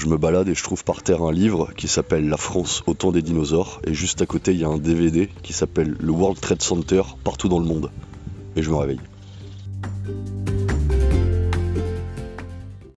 je me balade et je trouve par terre un livre qui s'appelle La France au temps des dinosaures. Et juste à côté, il y a un DVD qui s'appelle Le World Trade Center partout dans le monde. Et je me réveille.